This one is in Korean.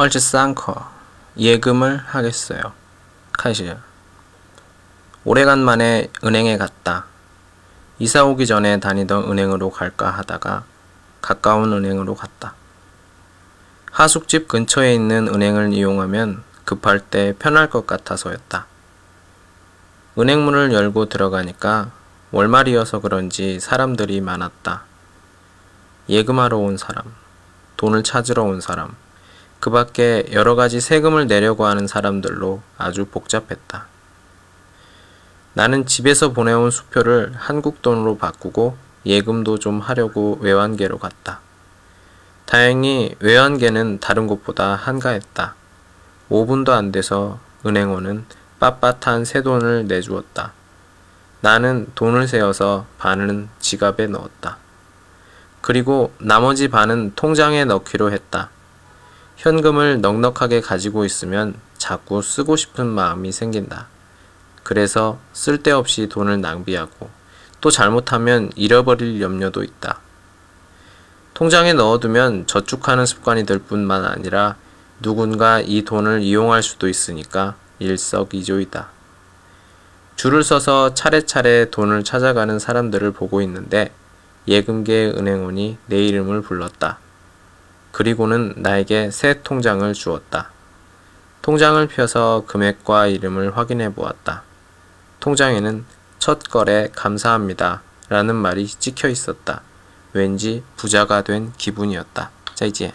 얼츠 쌍커 예금을 하겠어요. 카시 오래간만에 은행에 갔다. 이사 오기 전에 다니던 은행으로 갈까 하다가 가까운 은행으로 갔다. 하숙집 근처에 있는 은행을 이용하면 급할 때 편할 것 같아서였다. 은행 문을 열고 들어가니까 월말이어서 그런지 사람들이 많았다. 예금하러 온 사람, 돈을 찾으러 온 사람, 그 밖에 여러 가지 세금을 내려고 하는 사람들로 아주 복잡했다. 나는 집에서 보내온 수표를 한국 돈으로 바꾸고 예금도 좀 하려고 외환계로 갔다. 다행히 외환계는 다른 곳보다 한가했다. 5분도 안 돼서 은행원은 빳빳한 새 돈을 내주었다. 나는 돈을 세어서 반은 지갑에 넣었다. 그리고 나머지 반은 통장에 넣기로 했다. 현금을 넉넉하게 가지고 있으면 자꾸 쓰고 싶은 마음이 생긴다. 그래서 쓸데없이 돈을 낭비하고 또 잘못하면 잃어버릴 염려도 있다. 통장에 넣어두면 저축하는 습관이 될 뿐만 아니라 누군가 이 돈을 이용할 수도 있으니까 일석이조이다. 줄을 서서 차례차례 돈을 찾아가는 사람들을 보고 있는데 예금계 은행원이 내 이름을 불렀다. 그리고는 나에게 새 통장을 주었다. 통장을 펴서 금액과 이름을 확인해 보았다. 통장에는 첫 거래 감사합니다. 라는 말이 찍혀 있었다. 왠지 부자가 된 기분이었다. 자, 이제.